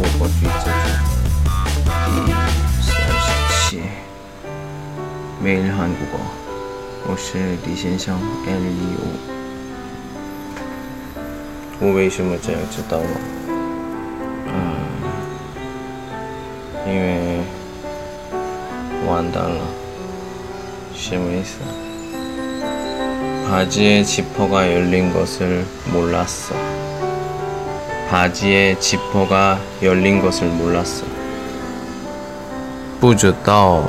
먹어볼 수 있었지. 매일 한국어. 我是李先生，L E O。我为什么这样知道吗？嗯，因为完蛋了。什么意思？ 바지의 지퍼가 열린 것을 몰랐어. 바지의 지퍼가 열린 것을 몰랐어. 不知道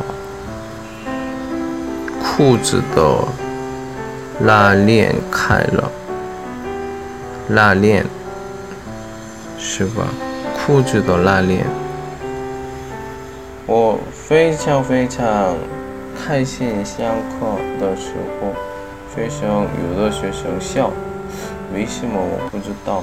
裤子的拉链开了，拉链是吧？裤子的拉链。我非常非常开心上课的时候。学生有的学生笑，为什么我不知道？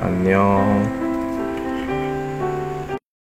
안녕.